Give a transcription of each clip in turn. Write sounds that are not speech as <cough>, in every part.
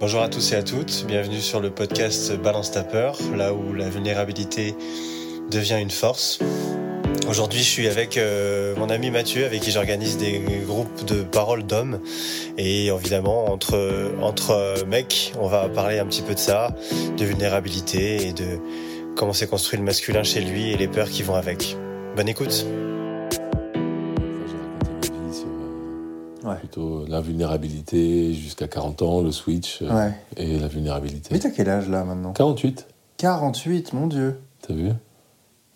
Bonjour à tous et à toutes, bienvenue sur le podcast Balance ta peur, là où la vulnérabilité devient une force. Aujourd'hui, je suis avec euh, mon ami Mathieu, avec qui j'organise des groupes de paroles d'hommes. Et évidemment, entre, entre mecs, on va parler un petit peu de ça, de vulnérabilité et de comment s'est construit le masculin chez lui et les peurs qui vont avec. Bonne écoute. Plutôt la vulnérabilité jusqu'à 40 ans, le switch euh, Ouais. et la vulnérabilité. Mais t'as quel âge là maintenant? 48, 48, mon dieu. t'as vu?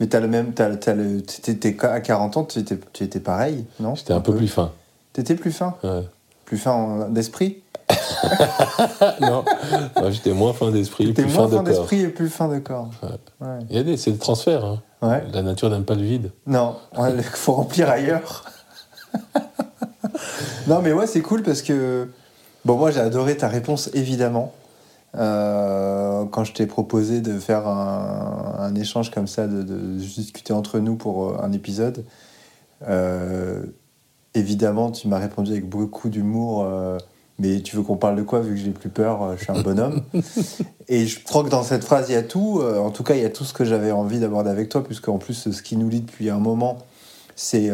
Mais t'as le même. T'as, t'as le, t'étais- à 40 ans, tu étais, tu étais pareil, non? J'étais un peu plus fin. T'étais plus fin? Ouais. Plus fin en- d'esprit? <laughs> Non, moi, j'étais moins fin d'esprit, plus moins fin de fin corps. d'esprit et plus fin de corps. Ouais. Il y a des, c'est des transferts. hein. Ouais. La nature n'aime pas le vide. Non, il <laughs> faut remplir ailleurs. <laughs> non, mais ouais, c'est cool parce que. Bon, moi, j'ai adoré ta réponse, évidemment. Euh, quand je t'ai proposé de faire un, un échange comme ça, de, de discuter entre nous pour euh, un épisode, euh, évidemment, tu m'as répondu avec beaucoup d'humour. euh, mais tu veux qu'on parle de quoi vu que j'ai plus peur Je suis un bonhomme? <laughs> Et je crois que dans cette phrase, il y a tout. en tout cas, il y a tout ce que j'avais envie d'aborder avec toi, puisque en plus, ce qui nous lie depuis un moment, c'est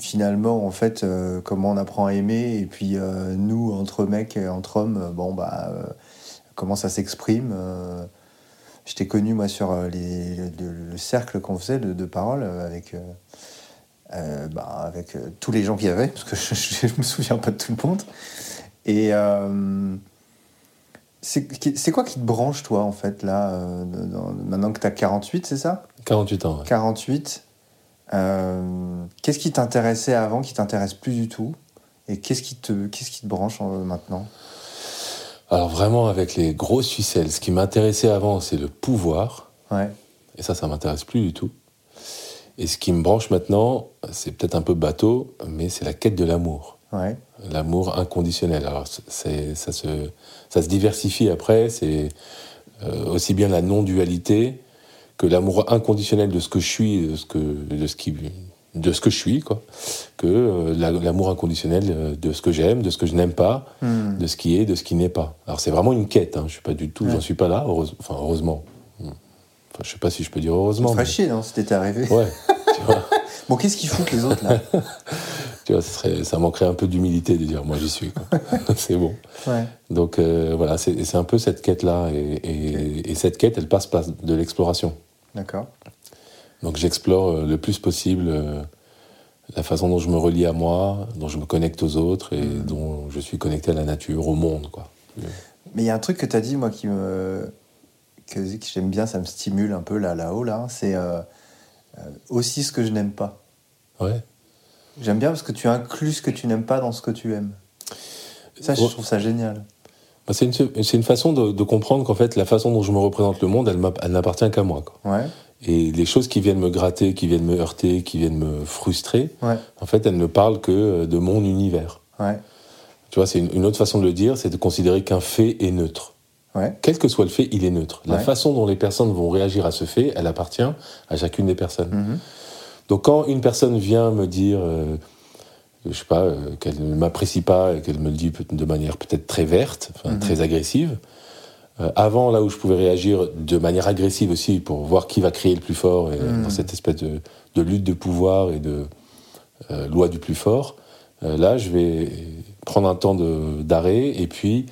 finalement, en fait, euh, comment on apprend à aimer. Et puis, euh, nous, entre mecs et entre hommes, euh, bon, bah, euh, comment ça s'exprime. je t'ai connu, moi, sur les, le, le cercle qu'on faisait de, de parole euh, avec. bah, avec tous les gens qu'il y avait, parce que <laughs> je, je, me souviens pas de tout le monde. Et c'est quoi qui te branche, toi, en fait, là, dans- maintenant que tu as 48, c'est ça? 48 ans. ouais. 48. Euh, qu'est-ce qui t'intéressait avant, qui t'intéresse plus du tout Et qu'est-ce qui te, qu'est-ce qui te branche euh, maintenant? Alors vraiment avec les grosses ficelles, ce qui m'intéressait avant, c'est le pouvoir. Ouais, Et ça, ça m'intéresse plus du tout. Et ce qui me branche maintenant, c'est peut-être un peu bateau, mais c'est la quête de l'amour. ouais, L'amour inconditionnel. Alors, c'est, ça, se, ça se diversifie après. C'est euh, aussi bien la non-dualité que l'amour inconditionnel de ce que je suis, de ce que, de ce qui, de ce que je suis, quoi. Que euh, la- l'amour inconditionnel euh, de ce que j'aime, de ce que je n'aime pas, Hmm. de ce qui est, de ce qui n'est pas. Alors, c'est vraiment une quête. Hein. Je suis pas du tout, Ouais. j'en suis pas là. heureuse- enfin, heureusement. Hmm. Enfin, je sais pas si je peux dire heureusement. ça mais- chier, non, si t'étais arrivé. Ouais. <laughs> tu vois. Bon, qu'est-ce qu'ils foutent les autres, là? <laughs> Tu vois, ça, serait- ça manquerait un peu d'humilité de dire moi j'y suis. <laughs> c'est bon. Ouais, Donc euh, voilà, c'est un peu cette quête-là. Et, et- et cette quête, elle passe par de l'exploration. D'accord. Donc j'explore euh, le plus possible euh, la façon dont je me relie à moi, dont je me connecte aux autres et dont je suis connecté à la nature, au monde. Quoi. Mais il y a un truc que tu as dit, moi, qui me. que, que j'aime bien, ça me stimule un peu là, là-haut, là. C'est euh, euh, aussi ce que je n'aime pas. Ouais. J'aime bien parce que tu inclus ce que tu n'aimes pas dans ce que tu aimes. Ça, je Ouais. trouve ça génial. C'est une, c'est une façon de, de comprendre qu'en fait, la façon dont je me représente le monde, elle, n'appartient qu'à moi. Quoi. Ouais, Et les choses qui viennent me gratter, qui viennent me heurter, qui viennent me frustrer, ouais, en fait, elles ne parlent que de mon univers. ouais, Tu vois, c'est une, une autre façon de le dire, c'est de considérer qu'un fait est neutre. Quel que soit le fait, il est neutre. La façon dont les personnes vont réagir à ce fait, elle appartient à chacune des personnes. Mhm. Donc quand une personne vient me dire, euh, je sais pas, euh, qu'elle ne m'apprécie pas et qu'elle me le dit de manière peut-être très verte, enfin, Mhm. très agressive, euh, avant là où je pouvais réagir de manière agressive aussi pour voir qui va crier le plus fort et, Mhm. dans cette espèce de, de lutte de pouvoir et de euh, loi du plus fort, là je vais prendre un temps d'arrêt et puis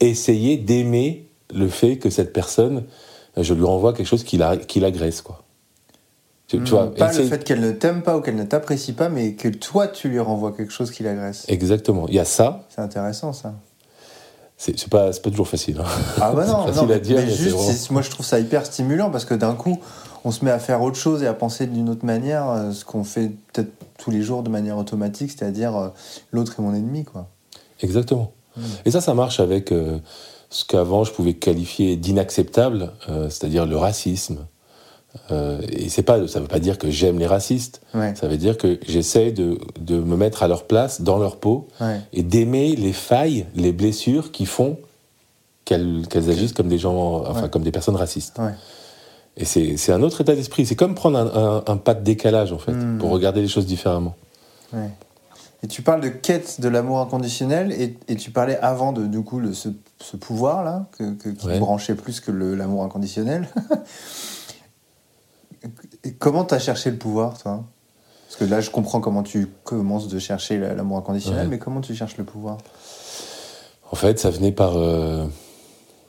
essayer d'aimer le fait que cette personne, je lui renvoie quelque chose qui la- qui l'agresse quoi. Tu, tu vois, Hmm, pas le fait qu'elle ne t'aime pas ou qu'elle ne t'apprécie pas, mais que toi, tu lui renvoies quelque chose qui l'agresse. Exactement. Il y a ça. C'est intéressant, ça. C'est pas, pas toujours facile. hein. Ah bah <laughs> non, facile non, à dire, mais juste, vraiment- moi je trouve ça hyper stimulant parce que d'un coup, on se met à faire autre chose et à penser d'une autre manière, euh, ce qu'on fait peut-être tous les jours de manière automatique, c'est-à-dire euh, l'autre est mon ennemi, quoi. Exactement. Mm. Et ça, ça marche avec euh, ce qu'avant je pouvais qualifier d'inacceptable, euh, c'est-à-dire le racisme. Euh, et c'est pas, ça veut pas dire que j'aime les racistes. Ouais, Ça veut dire que j'essaie de, de me mettre à leur place, dans leur peau, ouais, et d'aimer les failles, les blessures qui font qu'elles agissent comme des gens, enfin Ouais. comme des personnes racistes. Et c'est un autre état d'esprit. C'est comme prendre un, un- un pas de décalage en fait, Mm. pour regarder les choses différemment. Et tu parles de quête de l'amour inconditionnel et, et, tu parlais avant de du coup le, ce, que, que, qui branchait plus que l'amour inconditionnel. <laughs> Et comment tu as cherché le pouvoir, toi? Parce que là, je comprends comment tu commences de chercher la- l'amour inconditionnel, Ouais. mais comment tu cherches le pouvoir? En fait, ça venait par, euh,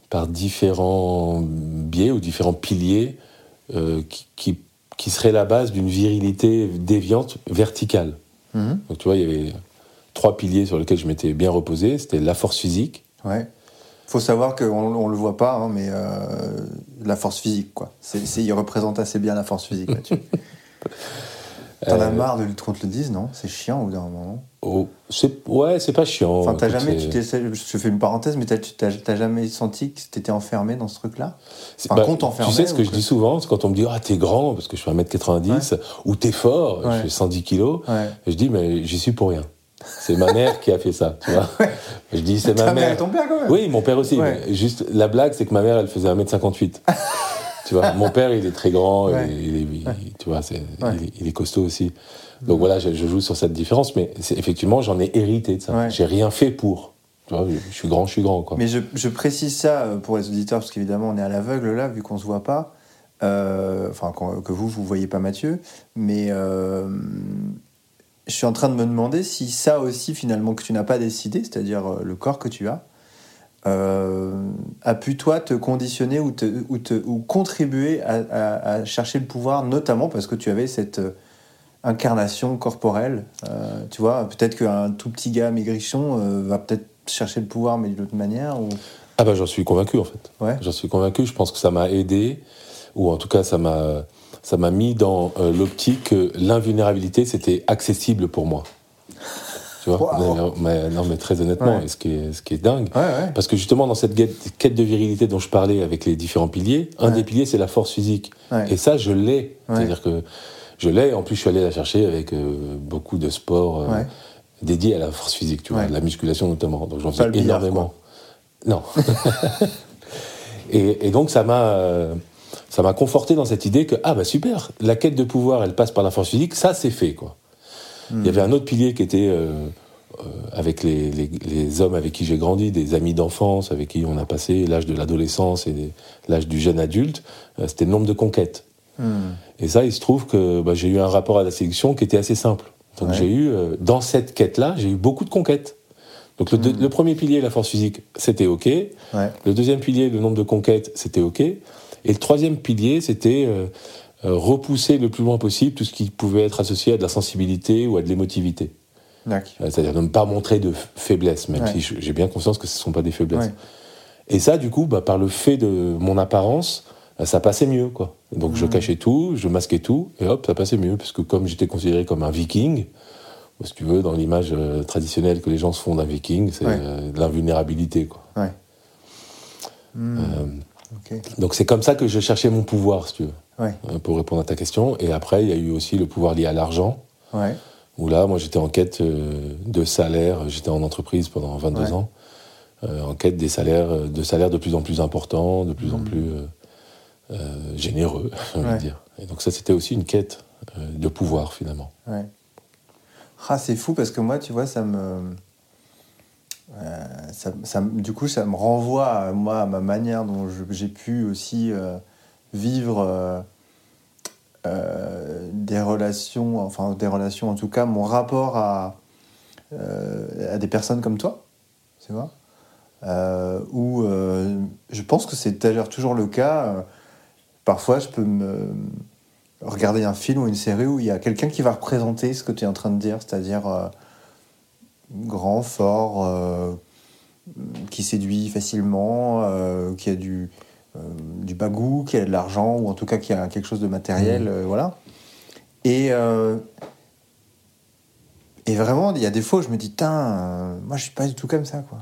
par différents biais ou différents piliers euh, qui, qui, qui seraient la base d'une virilité déviante verticale. Mhm. Donc tu vois, il y avait trois piliers sur lesquels je m'étais bien reposé. C'était la force physique. Ouais. Faut savoir qu'on on le voit pas, hein, mais euh, la force physique, quoi. C'est, c'est- il représente assez bien la force physique là-dessus. <laughs> T'en as Euh, marre de lutte contre le 10, non? C'est chiant au bout d'un moment. oh, c'est, ouais, c'est pas chiant. Enfin, t'as Écoute, jamais, tu t'es, je fais une parenthèse, mais t'as, tu t'as, t'as jamais senti que t'étais enfermé dans ce truc-là? Enfin, bah, qu'on Tu sais ce que je dis souvent, c'est quand on me dit Ah, t'es grand, parce que je fais 1m90, ou t'es fort, Ouais. je fais 110 kilos. Ouais. Et je dis Mais j'y suis pour rien. C'est ma mère qui a fait ça, tu vois. Je dis C'est ma mère et mère. ton père, quand même Oui, mon père aussi. Ouais. mais juste, la blague, c'est que ma mère, elle faisait 1m58. <laughs> tu vois, mon père, il est très grand, Ouais. il est- il tu vois, il, est, il est costaud aussi. Donc voilà, je, je joue sur cette différence, mais effectivement, j'en ai hérité de ça. J'ai rien fait pour. Tu vois, je, je suis grand, je suis grand, quoi. Mais je, je précise ça euh, pour les auditeurs, parce qu'évidemment, on est à l'aveugle là, vu qu'on se voit pas. Euh, Enfin, que vous, vous voyez pas Mathieu. Mais euh, je suis en train de me demander si ça aussi, finalement, que tu n'as pas décidé, c'est-à-dire euh, le corps que tu as, euh, a pu, toi, te conditionner ou, te, ou, te, ou contribuer à, à- à chercher le pouvoir, notamment parce que tu avais cette euh, incarnation corporelle. Euh, tu vois, peut-être qu'un tout petit gars maigrichon euh, va peut-être chercher le pouvoir, mais d'une autre manière. Ou... Ah bah j'en suis convaincu en fait. Ouais. J'en suis convaincu. Je pense que ça m'a aidé, ou en tout cas ça m'a ça m'a mis dans euh, l'optique que l'invulnérabilité c'était accessible pour moi. Tu vois? Wow. non, mais, non, mais très honnêtement, Ouais. et ce qui est ce qui est dingue. Ouais, ouais. Parce que justement, dans cette quête, de virilité dont je parlais avec les différents piliers, un des piliers, c'est la force physique. Et ça, je l'ai. C'est-à-dire que je l'ai. En plus, je suis allé la chercher avec euh, beaucoup de sports euh, dédiés à la force physique, tu vois, Ouais. la musculation notamment. Donc j'en Pas fais le billard, énormément. Non. <laughs> et, et donc ça m'a euh, ça m'a conforté dans cette idée que ah bah super, la quête de pouvoir, elle passe par la force physique. Ça, c'est fait quoi. Hmm. Il y avait un autre pilier qui était euh, euh, avec les, les, les hommes avec qui j'ai grandi, des amis d'enfance avec qui on a passé l'âge de l'adolescence et l'âge du jeune adulte, euh, c'était le nombre de conquêtes. Hmm. Et ça, il se trouve que bah, j'ai eu un rapport à la séduction qui était assez simple. Donc Ouais. j'ai eu, dans cette quête-là, j'ai eu beaucoup de conquêtes. Donc le, Hmm. le premier pilier, la force physique, c'était OK. Ouais. Le deuxième pilier, le nombre de conquêtes, c'était OK. Et le troisième pilier, c'était euh, euh, repousser le plus loin possible tout ce qui pouvait être associé à de la sensibilité ou à de l'émotivité. Euh, C'est-à-dire ne pas montrer de faiblesse, même Ouais. si j'ai bien conscience que ce ne sont pas des faiblesses. Ouais. Et ça, du coup, bah, par le fait de mon apparence, euh, ça passait mieux. quoi. Donc je Mhm. cachais tout, je masquais tout, et hop, ça passait mieux. Parce que comme j'étais considéré comme un viking, si tu veux, dans l'image traditionnelle que les gens se font d'un viking, c'est Ouais. de l'invulnérabilité. quoi. Euh, Donc c'est comme ça que je cherchais mon pouvoir, si tu veux, Ouais. euh, pour répondre à ta question. Et après, il y a eu aussi le pouvoir lié à l'argent, Ouais. où là, moi, j'étais en quête euh, de salaire. J'étais en entreprise pendant 22 Ouais. ans, euh, en quête des salaires, de salaires de plus en plus importants, de plus en Mhm. plus euh, euh, généreux, <laughs> Ouais. de dire. Et donc ça, c'était aussi une quête de pouvoir, finalement. Ah, c'est fou parce que moi, tu vois, ça me. Euh, du coup, ça me renvoie à, moi, à ma manière dont j'ai pu aussi euh, vivre euh, des relations, enfin des relations en tout cas, mon rapport à, des personnes comme toi, tu vois, où je pense que c'est d'ailleurs toujours le cas. parfois, je peux regarder un film ou une série où il y a quelqu'un qui va représenter ce que tu es en train de dire, c'est-à-dire grand, fort, euh, qui séduit facilement, euh, qui a du, euh, du bagou, qui a de l'argent, ou en tout cas qui a quelque chose de matériel, euh, voilà. Et, et vraiment, il y a des fois où je me dis, euh, moi je suis pas du tout comme ça, quoi.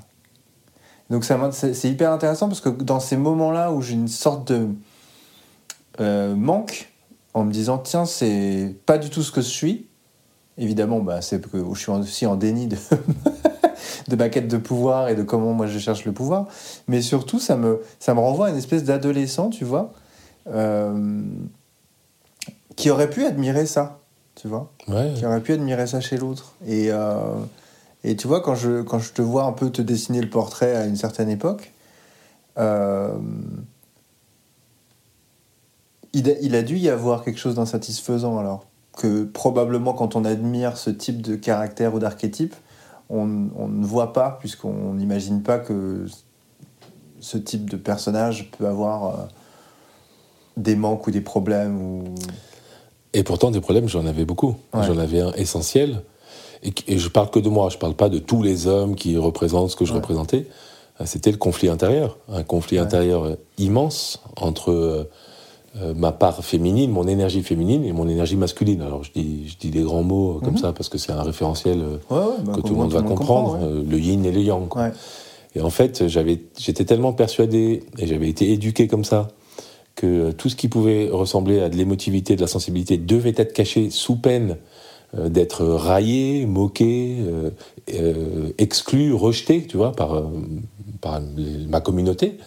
Donc c'est c'est hyper intéressant parce que dans ces moments-là où j'ai une sorte de euh, manque, en me disant tiens c'est pas du tout ce que je suis évidemment bah, c'est que je suis aussi en déni de, <laughs> de ma quête de pouvoir et de comment moi je cherche le pouvoir mais surtout ça me, ça me renvoie à une espèce d'adolescent tu vois euh, qui aurait pu admirer ça tu vois. Ouais. Qui aurait pu admirer ça chez l'autre. Et, euh, et tu vois, quand je, quand je te vois un peu te dessiner le portrait à une certaine époque, euh, il, a, il a dû y avoir quelque chose d'insatisfaisant alors. Que probablement quand on admire ce type de caractère ou d'archétype, on, on ne voit pas, puisqu'on n'imagine pas que ce type de personnage peut avoir euh, des manques ou des problèmes. Ou... Et pourtant, des problèmes, j'en avais beaucoup. Ouais. J'en avais un essentiel. Et, et je parle que de moi, je parle pas de tous les hommes qui représentent ce que je Ouais. représentais. Euh, C'était le conflit intérieur. Un conflit Ouais. intérieur euh, immense entre euh, ma part féminine, mon énergie féminine et mon énergie masculine. Alors je dis, je dis des grands mots euh, comme Mhm. ça parce que c'est un référentiel euh, Ouais, ouais, bah, que tout le monde va comprendre, comprend, ouais. le yin et le yang. quoi. Et en fait, j'étais tellement persuadé, et j'avais été éduqué comme ça, que tout ce qui pouvait ressembler à de l'émotivité, de la sensibilité, devait être caché sous peine d'être raillé, moqué, exclu, rejeté, tu vois, par, par ma communauté,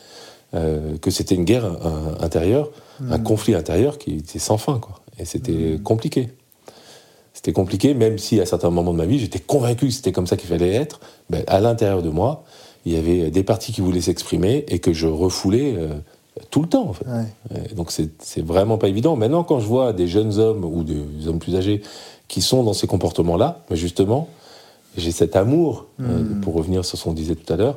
euh, que c'était une guerre euh, intérieure, un conflit intérieur qui était sans fin, quoi. Et c'était compliqué. C'était compliqué, même si à certains moments de ma vie, j'étais convaincu que c'était comme ça qu'il fallait être. Ben, à l'intérieur de moi, il y avait des parties qui voulaient s'exprimer et que je refoulais euh, tout le temps. En fait. Ouais. Et Donc c'est vraiment pas évident. Maintenant, quand je vois des jeunes hommes ou des hommes plus âgés qui sont dans ces comportements-là, ben, justement, j'ai cet amour, euh, Mm. pour revenir sur ce qu'on disait tout à l'heure,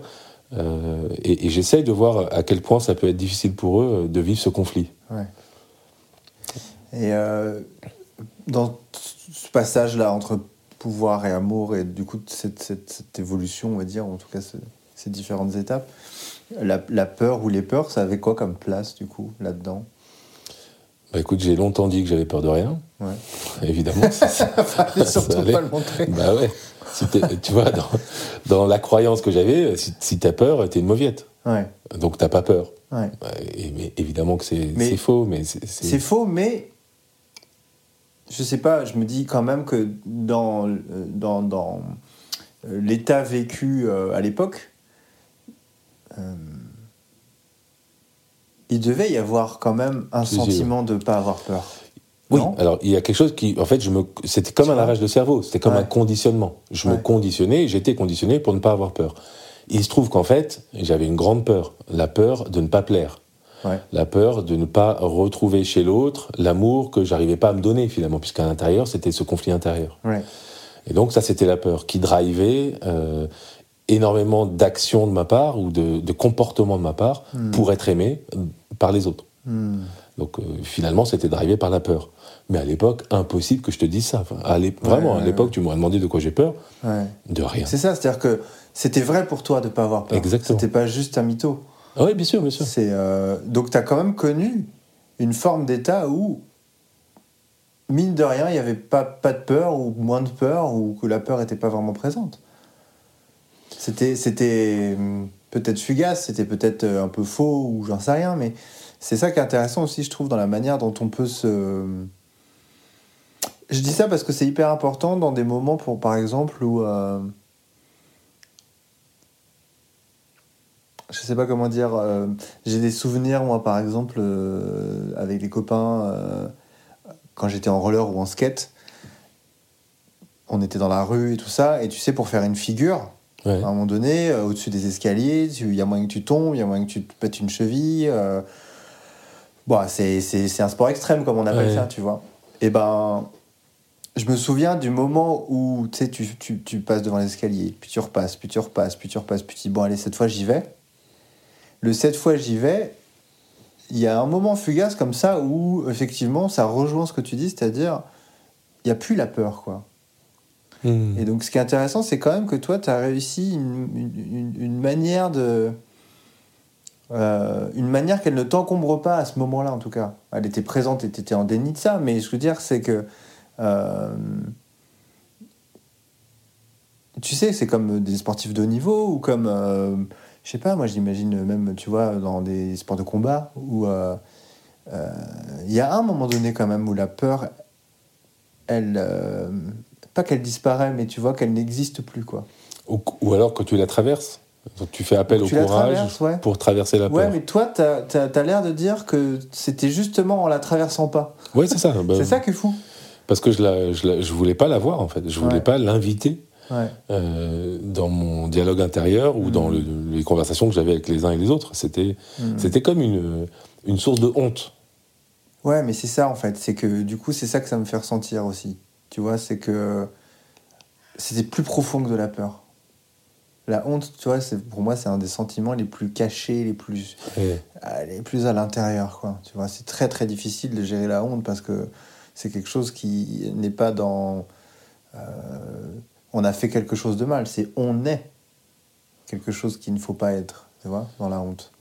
euh, et, j'essaye de voir à quel point ça peut être difficile pour eux euh, de vivre ce conflit. Ouais. Et euh, dans ce passage-là entre pouvoir et amour, et du coup cette, évolution, on va dire, en tout cas ce- ces différentes étapes, la, la peur ou les peurs, ça avait quoi comme place du coup là-dedans? Bah écoute, j'ai longtemps dit que j'avais peur de rien. Ouais. Évidemment, <laughs> ça, ça- Fallait surtout pas le montrer. Bah ouais. Si tu vois, dans, dans la croyance que j'avais, si, si t'as peur, t'es une mauviette. Ouais, Donc t'as pas peur. ouais. Et, mais évidemment que c'est faux, mais c'est- faux, mais je sais pas, je me dis quand même que dans, euh, dans, dans euh, l'état vécu euh, à l'époque, euh, il devait y avoir quand même un Si, si, sentiment de ne pas avoir peur. Oui, Non alors il y a quelque chose qui. En fait, je me, c'était comme un lavage de cerveau, c'était comme Ouais. un conditionnement. Je me conditionnais, j'étais conditionné pour ne pas avoir peur. Il se trouve qu'en fait, j'avais une grande peur. La peur de ne pas plaire. Ouais. La peur de ne pas retrouver chez l'autre l'amour que j'arrivais pas à me donner finalement, puisqu'à l'intérieur, c'était ce conflit intérieur. Ouais. Et donc ça, c'était la peur qui drivait euh, énormément d'actions de ma part ou de, de comportements de ma part Hmm. pour être aimé par les autres. Hmm. Donc euh, finalement, c'était drivé par la peur. Mais à l'époque, impossible que je te dise ça. Enfin, à vraiment, ouais, à l'époque, ouais. tu m'aurais demandé de quoi j'ai peur. De rien. C'est ça, c'est-à-dire que c'était vrai pour toi de ne pas avoir peur. Exactement. C'était pas juste un mytho. Ah oui, bien sûr, bien sûr. C'est euh, donc tu as quand même connu une forme d'état où mine de rien il n'y avait pas, pas de peur ou moins de peur ou que la peur n'était pas vraiment présente. C'était c'était hum, peut-être fugace, c'était peut-être euh, un peu faux ou j'en sais rien, mais c'est ça qui est intéressant aussi je trouve dans la manière dont on peut se je dis ça parce que c'est hyper important dans des moments pour par exemple où euh, je sais pas comment dire. euh, j'ai des souvenirs, moi, par exemple, euh, avec des copains, quand j'étais en roller ou en skate. On était dans la rue et tout ça, et tu sais, pour faire une figure, Ouais. à un moment donné, euh, au-dessus des escaliers, il y a moyen que tu tombes, il y a moyen que tu te pètes une cheville. euh, Bon, c'est, c'est, un sport extrême, comme on appelle Ouais. ça, tu vois. Et ben, je me souviens du moment où tu, tu, tu passes devant l'escalier, puis tu repasses, puis tu repasses, puis tu repasses, puis tu dis, bon, allez, cette fois, j'y vais. Le cette fois, j'y vais, il y a un moment fugace comme ça où, effectivement, ça rejoint ce que tu dis, c'est-à-dire, il n'y a plus la peur, quoi. Hmm. Et donc, ce qui est intéressant, c'est quand même que toi, tu as réussi une, manière de. euh, une manière qu'elle ne t'encombre pas à ce moment-là, en tout cas. Elle était présente et tu étais en déni de ça, mais je veux dire, c'est que. euh, tu sais, c'est comme des sportifs de haut niveau ou comme. euh, je sais pas, moi j'imagine même, tu vois, dans des sports de combat où. euh, Il y a un moment donné, quand même, où la peur, elle. Pas qu'elle disparaît, mais tu vois qu'elle n'existe plus, quoi. Ou, ou alors que tu la traverses. Tu fais appel au tu courage ouais. pour traverser la Ouais, peur. mais toi, t'as as, l'air de dire que c'était justement en la traversant pas. Ouais, c'est ça. <laughs> Bah, C'est ça qui est fou. Parce que je, la, je, la- je voulais pas la voir, en fait. Je voulais Ouais. pas l'inviter Ouais. euh, dans mon dialogue intérieur ou Mm. dans le- les conversations que j'avais avec les uns et les autres. C'était Mm. c'était comme une, une source de honte. Ouais, mais c'est ça en fait. C'est que du coup, c'est ça que ça me fait ressentir aussi. Tu vois, c'est que c'était plus profond que de la peur. La honte, tu vois, c'est pour moi, c'est un des sentiments les plus cachés, les plus, ah, les plus à l'intérieur, quoi. Tu vois, c'est très très difficile de gérer la honte parce que c'est quelque chose qui n'est pas dans. euh, on a fait quelque chose de mal. C'est on est quelque chose qu'il ne faut pas être. Tu vois, dans la honte.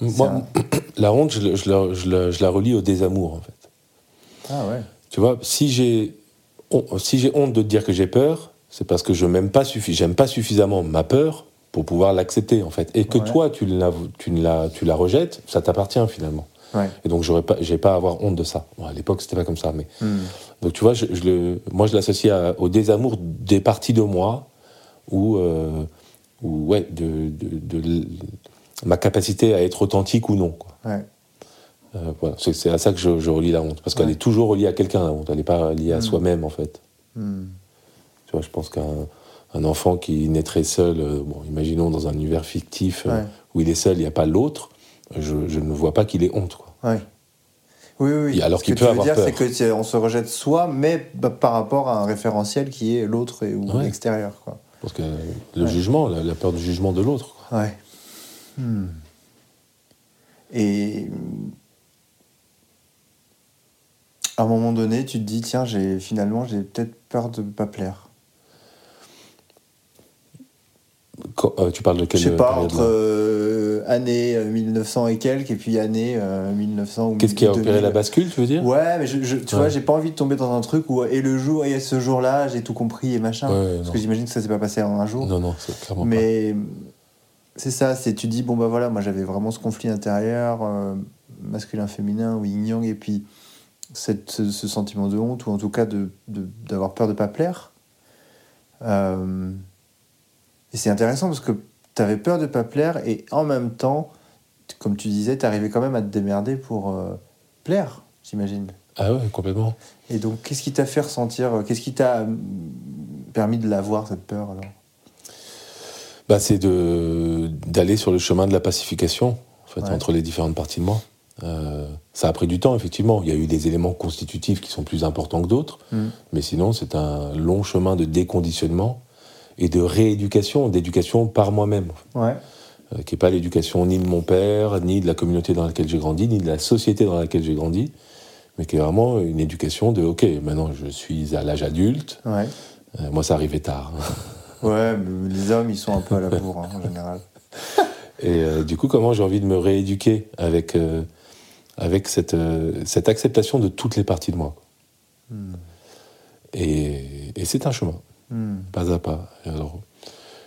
Moi, <coughs> la honte, je, je la- je je la relie au désamour, en fait. Ah ouais. Tu vois, si j'ai si j'ai honte de te dire que j'ai peur, c'est parce que je m'aime pas suffi j'aime pas suffisamment ma peur pour pouvoir l'accepter en fait. Et que Ouais. toi tu la tu la tu la rejettes, ça t'appartient finalement. Ouais. Et donc j'aurais pas j'ai pas à avoir honte de ça. Bon, à l'époque c'était pas comme ça, mais Hmm. donc tu vois, je, je le moi je l'associe au désamour des parties de moi ou euh, ou ouais de, de, ma capacité à être authentique ou non. Quoi. Ouais. Euh, voilà, c'est à ça que je, je relie la honte, parce qu'elle est toujours reliée à quelqu'un la honte, elle n'est pas liée à Mm. soi-même en fait. Hmm. Tu vois, je pense qu'un un enfant qui naîtrait seul, euh, bon, imaginons dans un univers fictif euh, où il est seul, il n'y a pas l'autre, je, je ne vois pas qu'il ait honte. Quoi. Ouais. Oui, oui, oui. Et alors Ce qu'il que peut tu veux avoir dire, peur. c'est que c'est- on se rejette soi, mais bah, par rapport à un référentiel qui est l'autre et- ou l'extérieur. Quoi. Parce que le jugement, la, la peur du jugement de l'autre. Ouais. Hmm. Et à un moment donné, tu te dis, tiens, j'ai finalement, j'ai peut-être peur de ne pas plaire. Quand- euh, tu parles de quelle Je sais pas, entre euh, année euh, 1900 et quelques, et puis année euh, 1900 ou Qu'est-ce qui a opéré 2000. la bascule, tu veux dire? Ouais, mais je, je- tu Ouais. vois, j'ai pas envie de tomber dans un truc où, et le jour, et ce jour-là, j'ai tout compris et machin. Ouais, Parce non. que j'imagine que ça s'est pas passé en un jour. Non, non, c'est clairement mais c'est ça, c'est tu dis, bon bah voilà, moi j'avais vraiment ce conflit intérieur, euh, masculin-féminin ou yin-yang, et puis cette, ce, sentiment de honte, ou en tout cas de- de- d'avoir peur de pas plaire. Euh, et c'est intéressant parce que tu avais peur de pas plaire, et en même temps, comme tu disais, tu arrivais quand même à te démerder pour euh, plaire, j'imagine. Ah ouais, complètement. Et donc, qu'est-ce qui t'a fait ressentir, euh, qu'est-ce qui t'a permis de l'avoir, cette peur alors? Bah, c'est d'aller sur le chemin de la pacification en fait, Ouais. entre les différentes parties de moi. Euh, ça a pris du temps, effectivement. Il y a eu des éléments constitutifs qui sont plus importants que d'autres, Mm. mais sinon, c'est un long chemin de déconditionnement et de rééducation, d'éducation par moi-même, Ouais. euh, qui n'est pas l'éducation ni de mon père, ni de la communauté dans laquelle j'ai grandi, ni de la société dans laquelle j'ai grandi, mais qui est vraiment une éducation de OK, maintenant je suis à l'âge adulte. Ouais. Euh, moi, ça arrivait tard. Ouais, mais les hommes, ils sont un peu à la bourre, hein, en général. <laughs> Et du coup, comment j'ai envie de me rééduquer avec, avec cette, euh, cette acceptation de toutes les parties de moi. Hmm. Et, et c'est un chemin, Hmm. pas à pas. Alors,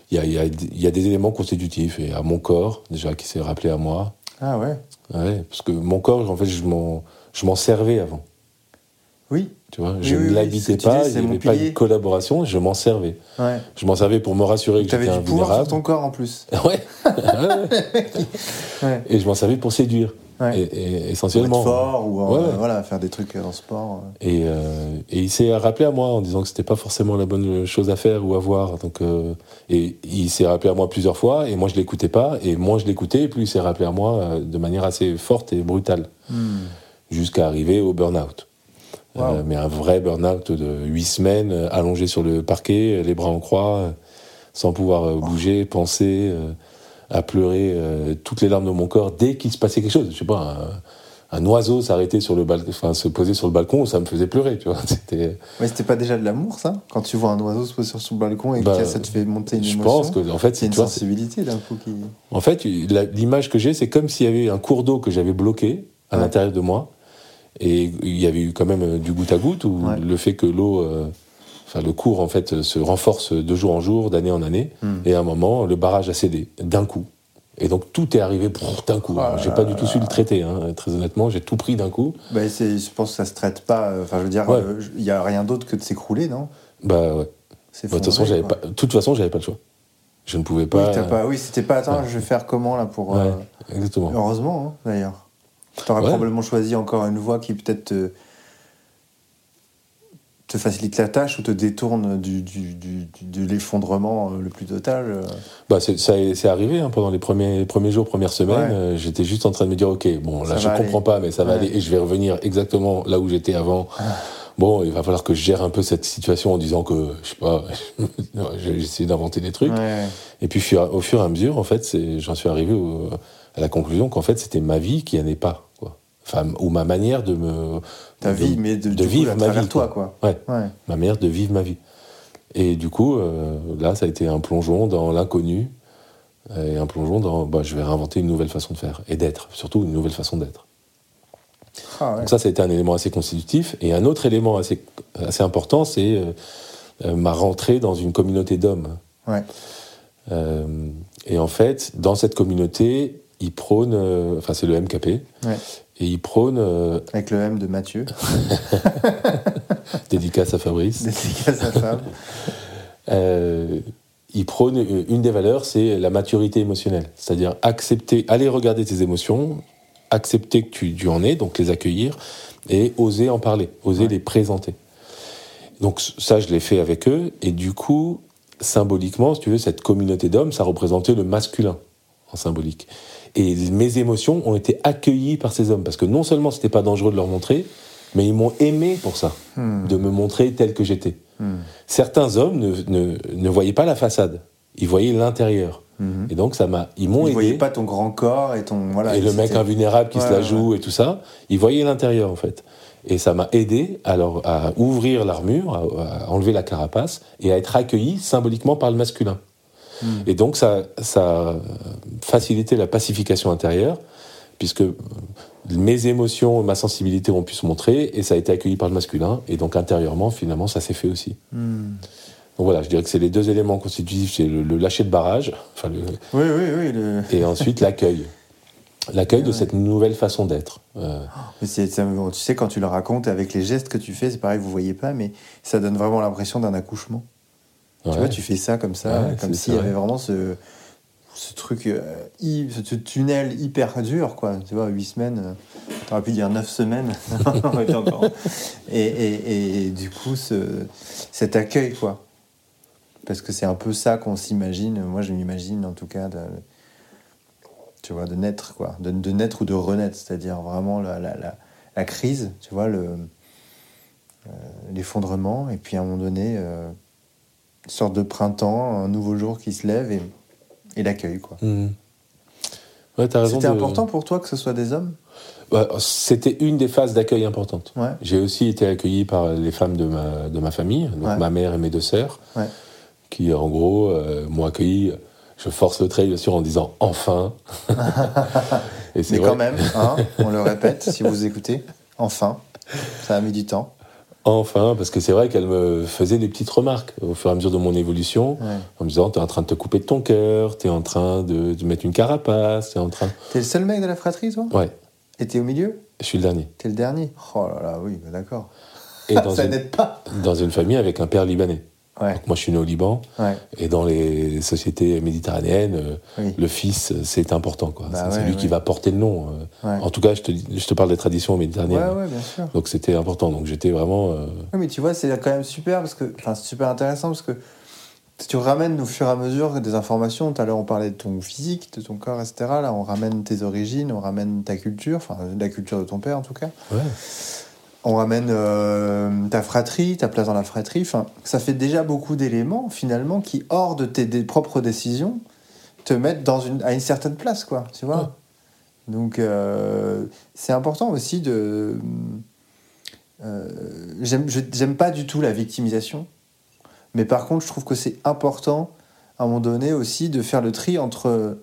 il y y, y a des éléments constitutifs, et à mon corps, déjà, qui s'est rappelé à moi. Ah ouais Ouais, parce que mon corps, en fait, je m'en, je m'en servais avant. Oui. Tu vois, Oui, je oui, ne l'habitais tu pas, il n'y avait pas une collaboration, je m'en servais. Ouais. Je m'en servais pour me rassurer que Tu avais j'étais du pouvoir sur invulnérable. ton corps en plus. <laughs> Ouais. <laughs> Ouais. Et je m'en servais pour séduire. Ouais. Et, et Pour être essentiellement. fort ou en- Ouais. voilà, faire des trucs en sport. euh. Et, euh, et il s'est rappelé à moi en disant que c'était pas forcément la bonne chose à faire ou à voir. Donc, euh, et il s'est rappelé à moi plusieurs fois, et moi je l'écoutais pas, et moins je l'écoutais, et plus il s'est rappelé à moi euh, de manière assez forte et brutale, Hmm. jusqu'à arriver au burn-out. Wow. Euh, mais un vrai burn-out de huit semaines, euh, allongé sur le parquet, les bras en croix, euh, sans pouvoir euh, bouger, penser, euh, à pleurer euh, toutes les larmes de mon corps dès qu'il se passait quelque chose. Je sais pas, un, un oiseau s'arrêter sur le balcon, enfin se poser sur le balcon, ça me faisait pleurer, tu vois. <laughs> C'était, Mais c'était pas déjà de l'amour, ça? Quand tu vois un oiseau se poser sur son balcon et Bah, que ça te fait monter une je émotion pense que en fait, c'est une vois, sensibilité d'un coup qui. en fait, l'image que j'ai, c'est comme s'il y avait un cours d'eau que j'avais bloqué à Ouais. l'intérieur de moi, et il y avait eu quand même euh, du goutte à goutte, ou Ouais. le fait que l'eau, euh, enfin le cours en fait, se renforce de jour en jour, d'année en année, Hmm. et à un moment, le barrage a cédé d'un coup. Et donc tout est arrivé d'un coup. Ah j'ai pas du tout su le traiter, hein, très honnêtement, j'ai tout pris d'un coup. Bah, je pense que ça se traite pas. euh, Enfin, je veux dire, Ouais. euh, il y a rien d'autre que de s'écrouler, non? Bah ouais. Bah, De toute façon, j'avais pas. De toute façon, j'avais pas le choix. Je ne pouvais Oui, pas. t'as pas... oui c'était pas. Attends, ouais. je vais faire comment là pour. Ouais, euh, exactement. Heureusement, hein, d'ailleurs. T'aurais probablement choisi encore une voie qui peut-être te. Te facilite la tâche ou te détourne du, du, du- du- de l'effondrement euh, le plus total euh? Bah, c'est, ça- c'est arrivé hein, pendant les premiers, premiers jours, premières semaines. Ouais. euh, j'étais juste en train de me dire, ok, bon, là Ça je comprends aller. pas, mais ça va Ouais. aller et je vais revenir exactement là où j'étais avant. Bon, il va falloir que je gère un peu cette situation en disant que, je sais pas, <laughs> j'ai essayé d'inventer des trucs. Ouais. Et puis au fur et à mesure, en fait, j'en suis arrivé au- à la conclusion qu'en fait, c'était ma vie qui n'allait pas. Enfin, ou ma manière de me. Ta de- vie, mais de, de du coup, vivre ma vie, toi, quoi. Ouais. Ouais. ma manière de vivre ma vie. Et du coup, euh, là, ça a été un plongeon dans l'inconnu et un plongeon dans, bah, je vais réinventer une nouvelle façon de faire et d'être, surtout une nouvelle façon d'être. Ah ouais. Donc ça, ça a été un élément assez constitutif. Et un autre élément assez, assez important, c'est euh, euh, ma rentrée dans une communauté d'hommes. Ouais. Euh, et en fait, dans cette communauté, ils prônent, euh, enfin c'est le MKP, Ouais. et ils prônent, euh, Avec le M de Mathieu, <laughs> dédicace à Fabrice, dédicace à femme. <laughs> Euh, il prône euh, une des valeurs, c'est la maturité émotionnelle. C'est-à-dire accepter, aller regarder tes émotions, accepter que tu, tu en es, donc les accueillir, et oser en parler, oser Ouais. les présenter. Donc ça, je l'ai fait avec eux, et du coup, symboliquement, si tu veux, cette communauté d'hommes, ça représentait le masculin en symbolique. Et mes émotions ont été accueillies par ces hommes, parce que non seulement c'était pas dangereux de leur montrer, mais ils m'ont aimé pour ça, Hmm. de me montrer tel que j'étais. Hmm. Certains hommes ne, ne, ne voyaient pas la façade, ils voyaient l'intérieur. Mhm. Et donc ça m'a, ils m'ont Ils aidé. voyaient pas ton grand corps et ton voilà. et le mec invulnérable qui se la ouais, joue et tout ça, ils voyaient l'intérieur en fait. Et ça m'a aidé à, leur- à ouvrir l'armure, à, à enlever la carapace et à être accueilli symboliquement par le masculin. Et donc ça, ça a facilité la pacification intérieure, puisque mes émotions, ma sensibilité ont pu se montrer et ça a été accueilli par le masculin. Et donc intérieurement, finalement, ça s'est fait aussi. Donc voilà, je dirais que c'est les deux éléments constitutifs, c'est le, le lâcher de barrage, enfin le- Oui, oui, oui. Le... et ensuite l'accueil. L'accueil de Ouais. cette nouvelle façon d'être. Euh, tu sais, quand tu le racontes avec les gestes que tu fais, c'est pareil, vous voyez pas, mais ça donne vraiment l'impression d'un accouchement. Ouais. Tu vois, tu fais ça comme ça, Ouais, comme s'il y avait vrai. vraiment ce, ce truc, euh, ce tunnel hyper dur, quoi. Tu vois, 8 semaines, euh, t'aurais pu dire 9 semaines. <laughs> Et, et, et du coup, ce, cet accueil, quoi. Parce que c'est un peu ça qu'on s'imagine, moi je m'imagine en tout cas, de, tu vois, de naître, quoi. De, de naître ou de renaître, c'est-à-dire vraiment la, la, la, la crise, tu vois, le, euh, l'effondrement, et puis à un moment donné, euh, sorte de printemps, un nouveau jour qui se lève et, et l'accueil, quoi. Ouais, raison. C'était de- important pour toi que ce soit des hommes? Ouais, C'était une des phases d'accueil importantes. Ouais. J'ai aussi été accueilli par les femmes de ma, de ma famille, donc Ouais. ma mère et mes deux sœurs, qui en gros euh, m'ont accueilli. Je force le trait bien sûr en disant enfin. <laughs> et Mais vrai, quand même, hein, on le répète, si vous écoutez, enfin, ça a mis du temps. Enfin, parce que c'est vrai qu'elle me faisait des petites remarques au fur et à mesure de mon évolution, Ouais. en me disant t'es en train de te couper de ton cœur, t'es en train de, de mettre une carapace, t'es en train. T'es le seul mec de la fratrie, toi? Ouais, Et t'es au milieu? Je suis le dernier. T'es le dernier? Oh là là, oui, bah d'accord. Et dans, <laughs> ça une, n'aide pas dans une famille avec un père libanais. Ouais, Donc moi je suis né au Liban, ouais, et dans les sociétés méditerranéennes, euh, oui. le fils, euh, c'est important. quoi. Bah c'est ouais, lui qui va porter le nom. euh. En tout cas, je te, je te parle des traditions méditerranéennes. bien sûr. Donc c'était important. Donc j'étais vraiment. euh, Oui, mais tu vois, c'est quand même super parce que, enfin, c'est super intéressant parce que tu ramènes au fur et à mesure des informations. Tout à l'heure, on parlait de ton physique, de ton corps, etc. Là, on ramène tes origines, on ramène ta culture, enfin, la culture de ton père en tout cas. ouais. On ramène euh, ta fratrie, ta place dans la fratrie. Enfin, ça fait déjà beaucoup d'éléments finalement qui, hors de tes propres décisions, te mettent dans une, à une certaine place, quoi. Tu vois. Ouais. Donc, euh, c'est important aussi de. euh, j'aime, pas du tout la victimisation, mais par contre, je trouve que c'est important à un moment donné aussi de faire le tri entre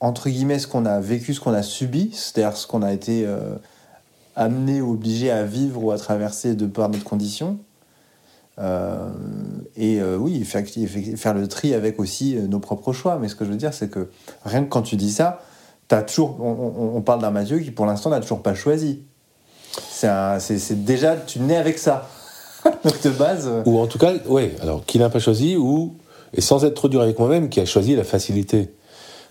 entre guillemets ce qu'on a vécu, ce qu'on a subi, c'est-à-dire ce qu'on a été euh, amené ou obligé à vivre ou à traverser de par notre condition. Euh, et euh, oui, faire, le tri avec aussi euh, nos propres choix. Mais ce que je veux dire, c'est que rien que quand tu dis ça, toujours, on, parle d'un Mathieu qui, pour l'instant, n'a toujours pas choisi. C'est déjà, tu nais avec ça. <laughs> Donc de base. Ou en tout cas, ouais. Alors qu'il n'a pas choisi, ou et sans être trop dur avec moi-même, qui a choisi la facilité.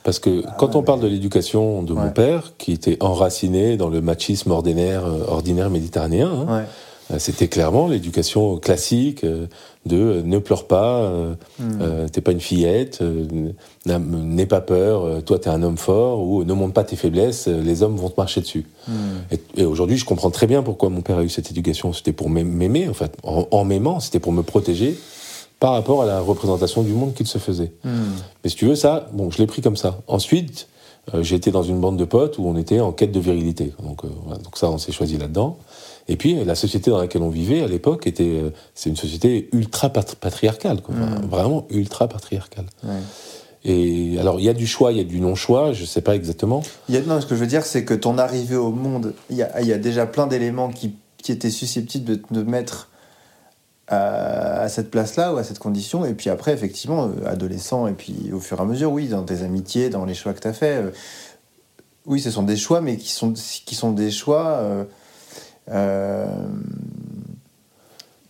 Parce que quand Ah ouais, on parle de l'éducation de mon père, qui était enraciné dans le machisme ordinaire, euh, ordinaire méditerranéen, hein, ouais. Euh, C'était clairement l'éducation classique euh, de ne pleure pas, Hmm. euh, t'es pas une fillette, euh, n'a- n'aie pas peur, toi t'es un homme fort, ou ne montre pas tes faiblesses, les hommes vont te marcher dessus. Hmm. Et, et aujourd'hui, je comprends très bien pourquoi mon père a eu cette éducation. C'était pour m'aim- m'aimer, en fait. En, en m'aimant, c'était pour me protéger par rapport à la représentation du monde qu'il se faisait. Hmm. Mais si tu veux, ça, bon, je l'ai pris comme ça. Ensuite, euh, j'ai été dans une bande de potes où on était en quête de virilité. Donc, euh, voilà. Donc ça, on s'est choisi là-dedans. Et puis, la société dans laquelle on vivait à l'époque était, euh, c'est une société ultra pat- patriarcale, quoi. Enfin, Mm. vraiment ultra patriarcale. Ouais. Et alors, il y a du choix, il y a du non-choix, je sais pas exactement. Il y a- non, ce que je veux dire, c'est que ton arrivée au monde, il y a, il y a déjà plein d'éléments qui, qui étaient susceptibles de te mettre à, à cette place-là ou à cette condition. Et puis après, effectivement, euh, adolescent, et puis au fur et à mesure, oui, dans tes amitiés, dans les choix que tu as faits, euh, oui, ce sont des choix, mais qui sont, qui sont des choix euh,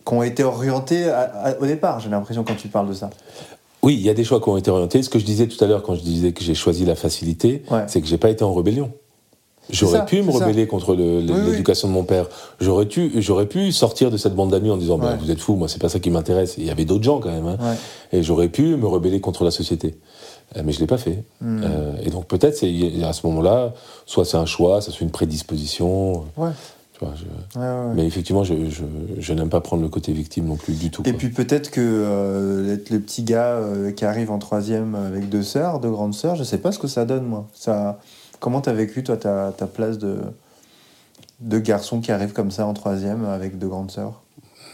qui ont été orientés à- à- au départ, j'ai l'impression, quand tu parles de ça. Oui, il y a des choix qui ont été orientés. Ce que je disais tout à l'heure quand je disais que j'ai choisi la facilité, Ouais. c'est que j'ai pas été en rébellion. J'aurais pu me ça. rebeller contre Oui, oui. l'éducation de mon père. J'aurais pu, j'aurais pu sortir de cette bande d'amis en disant bah, vous êtes fous, moi c'est pas ça qui m'intéresse. Il y avait d'autres gens quand même, hein. Ouais. et j'aurais pu me rebeller contre la société. Euh, mais je l'ai pas fait. Hmm. Euh, et donc peut-être c'est à ce moment-là, soit c'est un choix, soit c'est une prédisposition. Ouais. Tu vois, je- Ouais, ouais, ouais. Mais effectivement, je, je, je n'aime pas prendre le côté victime non plus du tout. Et quoi. puis peut-être que euh, être le petit gars euh, qui arrive en troisième avec deux sœurs, deux grandes sœurs, je sais pas ce que ça donne moi. Ça, comment t'as vécu toi ta, ta place de, de garçon qui arrive comme ça en troisième avec deux grandes sœurs?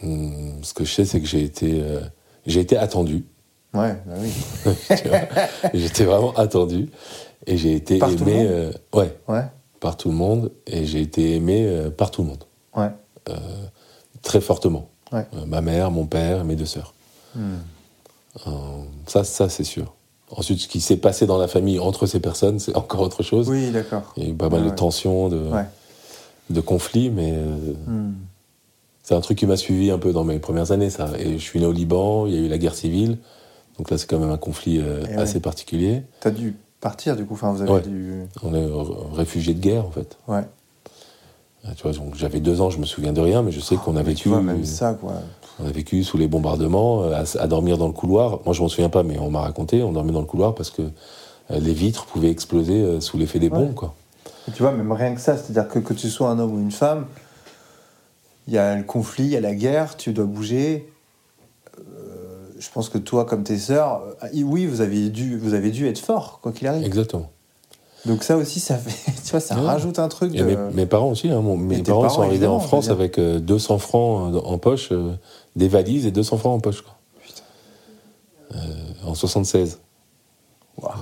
Hum, ce que je sais, c'est que j'ai été, euh, j'ai été attendu. Ouais, bah oui. <laughs> J'étais vraiment attendu. Et j'ai été Par aimé euh, ouais, Ouais, par tout le monde. Et j'ai été aimé euh, par tout le monde. ouais. Très fortement. Ouais. Ma mère, mon père mes deux sœurs. Hmm. Ça, ça c'est sûr. Ensuite, ce qui s'est passé dans la famille entre ces personnes, c'est encore autre chose. Oui, d'accord. Il y a eu pas mal Ouais, de ouais. tensions, de, Ouais. de conflits, mais euh, Hmm. c'est un truc qui m'a suivi un peu dans mes premières années, ça. Et je suis né au Liban, il y a eu la guerre civile. Donc là, c'est quand même un conflit euh, Et assez ouais. particulier. T'as dû partir du coup, enfin vous avez dû. On est réfugiés de guerre, en fait. Ouais. Tu vois, donc j'avais deux ans, je me souviens de rien, mais je sais qu'on a Mais vécu, Tu vois, même ça quoi. on a vécu sous les bombardements, euh, à, à dormir dans le couloir. Moi, je m'en souviens pas, mais on m'a raconté, on dormait dans le couloir parce que euh, les vitres pouvaient exploser euh, sous l'effet des bombes, quoi. Et tu vois, même rien que ça, c'est-à-dire que que tu sois un homme ou une femme, il y a le conflit, il y a la guerre, tu dois bouger. Euh, je pense que toi, comme tes sœurs, euh, oui, vous avez dû, vous avez dû être fort, quoi qu'il arrive. Exactement. Donc ça aussi, ça fait, <laughs> tu vois, ça Ouais. rajoute un truc. De... mes, mes parents aussi, hein, mon- mes parents, parents, sont arrivés en France avec euh, 200 francs euh, en poche, euh, des valises et 200 francs en poche, quoi. Euh, en 76. Waouh.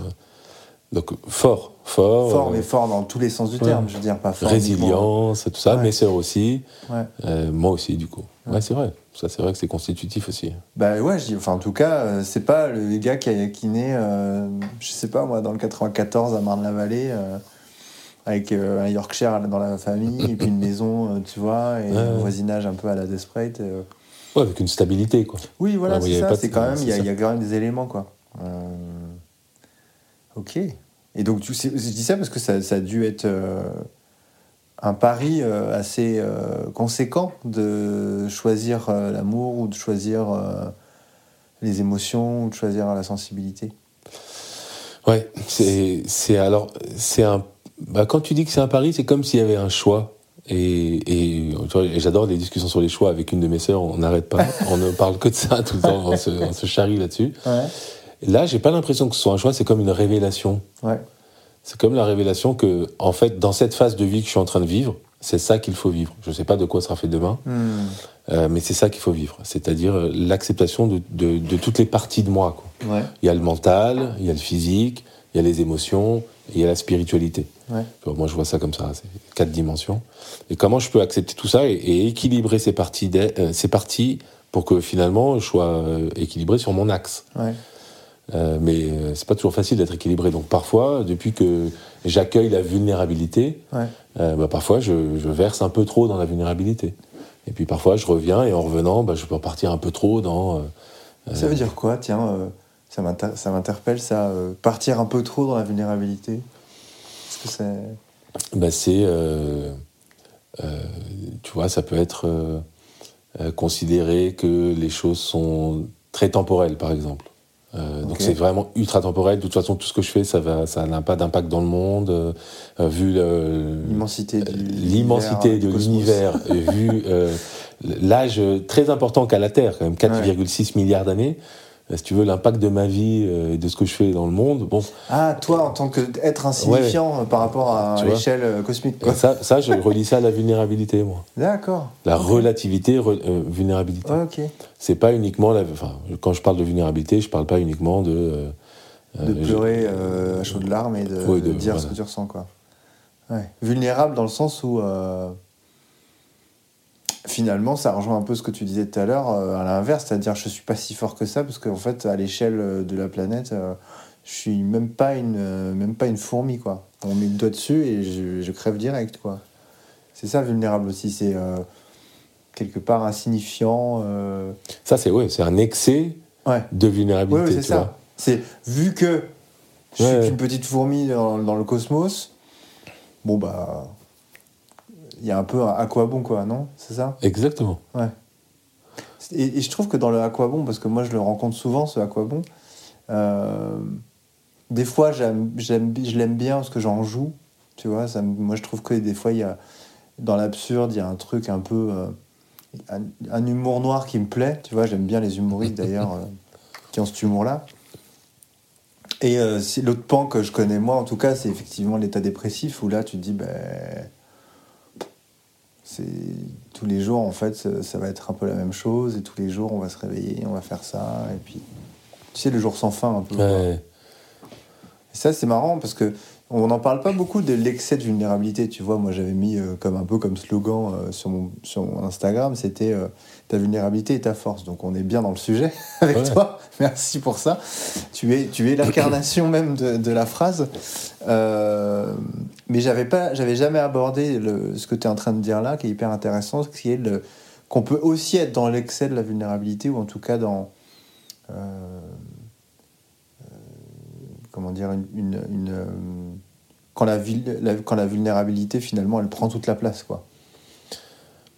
Donc fort, fort. Fort, euh, mais fort dans tous les sens du ouais. terme, je veux dire, pas fort. résilience, tout ça. Ouais. Mes sœurs aussi. Ouais. Euh, moi aussi, du coup. Ouais, c'est vrai. Ça, c'est vrai que c'est constitutif aussi. Bah ouais, je dis, enfin en tout cas, euh, c'est pas le gars qui, a, qui naît, euh, je sais pas moi, dans le 94 à Marne-la-Vallée, euh, avec euh, un Yorkshire dans la famille, et puis une maison, tu vois, et Ouais, un ouais. voisinage un peu à la Desperate. Ouais, avec une stabilité, quoi. Oui, voilà, Ouais, c'est ça, c'est quand même, il y, a- y quand même des éléments, quoi. Ok. Et donc, tu sais, je dis ça parce que ça, ça a dû être un pari euh, assez euh, conséquent de choisir euh, l'amour ou de choisir les émotions ou de choisir la sensibilité. Ouais, c'est, c'est alors, c'est un. Bah, quand tu dis que c'est un pari, c'est comme s'il y avait un choix. Et, et, j'adore les discussions sur les choix avec une de mes sœurs, on n'arrête pas, <laughs> on ne parle que de ça tout le temps, on se, on se charrie là-dessus. Ouais. Là, j'ai pas l'impression que ce soit un choix, c'est comme une révélation. Ouais. C'est comme la révélation que, en fait, dans cette phase de vie que je suis en train de vivre, c'est ça qu'il faut vivre. Je sais pas de quoi sera fait demain, Hmm. euh, mais c'est ça qu'il faut vivre. C'est-à-dire euh, l'acceptation de, de, de toutes les parties de moi. Quoi. Ouais. Il y a le mental, il y a le physique, il y a les émotions, il y a la spiritualité. Ouais. Moi, je vois ça comme ça, c'est quatre dimensions. Et comment je peux accepter tout ça et, et équilibrer ces parties, d'ai- euh, ces parties pour que finalement je sois équilibré sur mon axe? Ouais. Euh, mais euh, c'est pas toujours facile d'être équilibré. Donc parfois, depuis que j'accueille la vulnérabilité, Ouais. euh, bah, parfois je, je verse un peu trop dans la vulnérabilité. Et puis parfois je reviens et en revenant, bah, je peux repartir un peu trop dans. euh, Ça veut dire quoi? Tiens, euh, ça m'inter- ça m'interpelle, ça. euh, partir un peu trop dans la vulnérabilité? Est-ce que c'est. bah, c'est. euh, euh, tu vois, ça peut être. euh, euh, considérer que les choses sont très temporelles, par exemple. Euh, Donc c'est vraiment ultra temporel. De toute façon, tout ce que je fais, ça va, ça n'a pas d'impact dans le monde. euh, euh, vu L'immensité l'univers, de l'univers, vu euh, l'âge très important qu'a la Terre, quand même 4,6 milliards d'années. Euh, Si tu veux, l'impact de ma vie euh, et de ce que je fais dans le monde, bon, Ah, toi, en tant qu'être insignifiant euh, par rapport à l'échelle euh, cosmique. quoi. ça, ça, je relie ça à la vulnérabilité, moi. D'accord. La relativité, re- euh, vulnérabilité. Ouais, ok. C'est pas uniquement la. Enfin, quand je parle de vulnérabilité, je parle pas uniquement de. euh, De pleurer euh, à chaudes larmes et de, Ouais, de de- dire ce que tu ressens, quoi. Vulnérable dans le sens où. Finalement, ça rejoint un peu ce que tu disais tout à l'heure, euh, à l'inverse, c'est-à-dire je suis pas si fort que ça, parce qu'en fait, à l'échelle euh, de la planète, euh, je suis même pas une, même pas une fourmi, quoi. On met le doigt dessus et je, je crève direct, quoi. C'est ça, vulnérable aussi, c'est euh, quelque part insignifiant. euh, Ça, c'est ouais, c'est un excès Ouais. de vulnérabilité. oui, c'est tu ça. vois. C'est vu que je Ouais. suis qu'une petite fourmi dans, dans le cosmos, bon bah. Il y a un peu un à quoi bon, quoi, non? C'est ça? Exactement. Ouais. Et, et je trouve que dans le à quoi bon, parce que moi je le rencontre souvent, ce à quoi bon, euh, des fois j'aime, j'aime, je l'aime bien parce que j'en joue, tu vois. Ça, moi je trouve que des fois il y a, dans l'absurde, il y a un truc un peu. euh, un, un humour noir qui me plaît, tu vois. J'aime bien les humoristes d'ailleurs <laughs> euh, qui ont cet humour-là. Et euh, l'autre pan que je connais moi, en tout cas, c'est effectivement l'état dépressif où là tu te dis, ben. C'est tous les jours en fait, ça, va être un peu la même chose et tous les jours on va se réveiller, on va faire ça et puis tu sais le jour sans fin un peu. Ouais. Et ça c'est marrant parce que on n'en parle pas beaucoup de l'excès de vulnérabilité. Tu vois, moi j'avais mis euh, comme un peu comme slogan euh, sur, mon, sur mon Instagram, c'était euh, ta vulnérabilité et ta force. Donc on est bien dans le sujet <laughs> avec Ouais. toi. Merci pour ça. Tu es, tu es l'incarnation même de, de la phrase. Mais j'avais pas, j'avais jamais abordé le, ce que tu es en train de dire là, qui est hyper intéressant, qui est le qu'on peut aussi être dans l'excès de la vulnérabilité ou en tout cas dans comment dire, une, une- une, quand, la, vil- la- quand la vulnérabilité, finalement, elle prend toute la place. Quoi.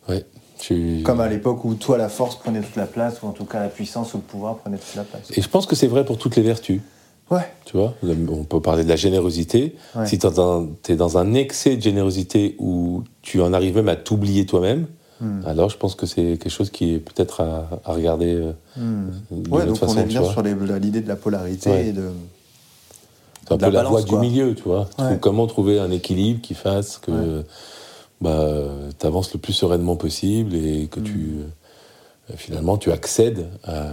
Ouais. Tu- Comme à l'époque où toi, la force prenait toute la place, ou en tout cas la puissance ou le pouvoir prenait toute la place. Et je pense que c'est vrai pour toutes les vertus. Ouais, Tu vois, on peut parler de la générosité. Ouais. Si tu es dans un excès de générosité où tu en arrives même à t'oublier toi-même, Hmm. alors je pense que c'est quelque chose qui est peut-être à, à regarder Hmm. d'une ouais donc façon. on est bien sur l'idée de la polarité Ouais. et de. C'est un peu la voie quoi. du milieu, tu vois. Ouais. Comment trouver un équilibre qui fasse que bah, tu avances le plus sereinement possible et que Mm. tu euh, finalement tu accèdes à,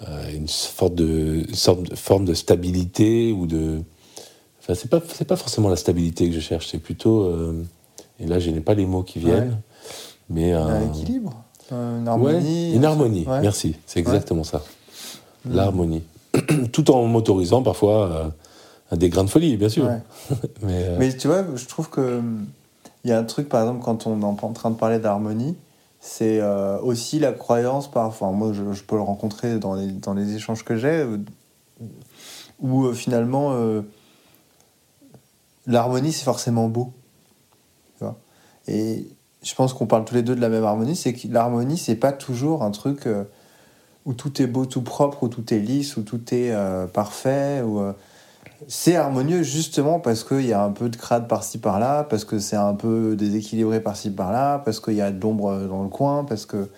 à une sorte de, une sorte de forme de stabilité ou de. Enfin, c'est pas pas forcément la stabilité que je cherche, c'est plutôt euh, et là je n'ai pas les mots qui viennent, Ouais. mais un, Un équilibre, une harmonie. une harmonie. Merci, c'est exactement ça. L'harmonie, <clears throat> tout en m'autorisant parfois des grains de folie, bien sûr. Ouais. <laughs> Mais, euh, Mais tu vois, je trouve que hum, il y a un truc, par exemple, quand on est en train de parler d'harmonie, c'est euh, aussi la croyance, parfois, moi je, je peux le rencontrer dans les, dans les échanges que j'ai, où euh, finalement l'harmonie c'est forcément beau. Tu vois? Et je pense qu'on parle tous les deux de la même harmonie, c'est que l'harmonie c'est pas toujours un truc où tout est beau, tout propre, où tout est lisse, où tout est parfait, c'est harmonieux justement parce qu'il y a un peu de crade par-ci par-là, parce que c'est un peu déséquilibré par-ci par-là, parce qu'il y a de l'ombre dans le coin, parce que.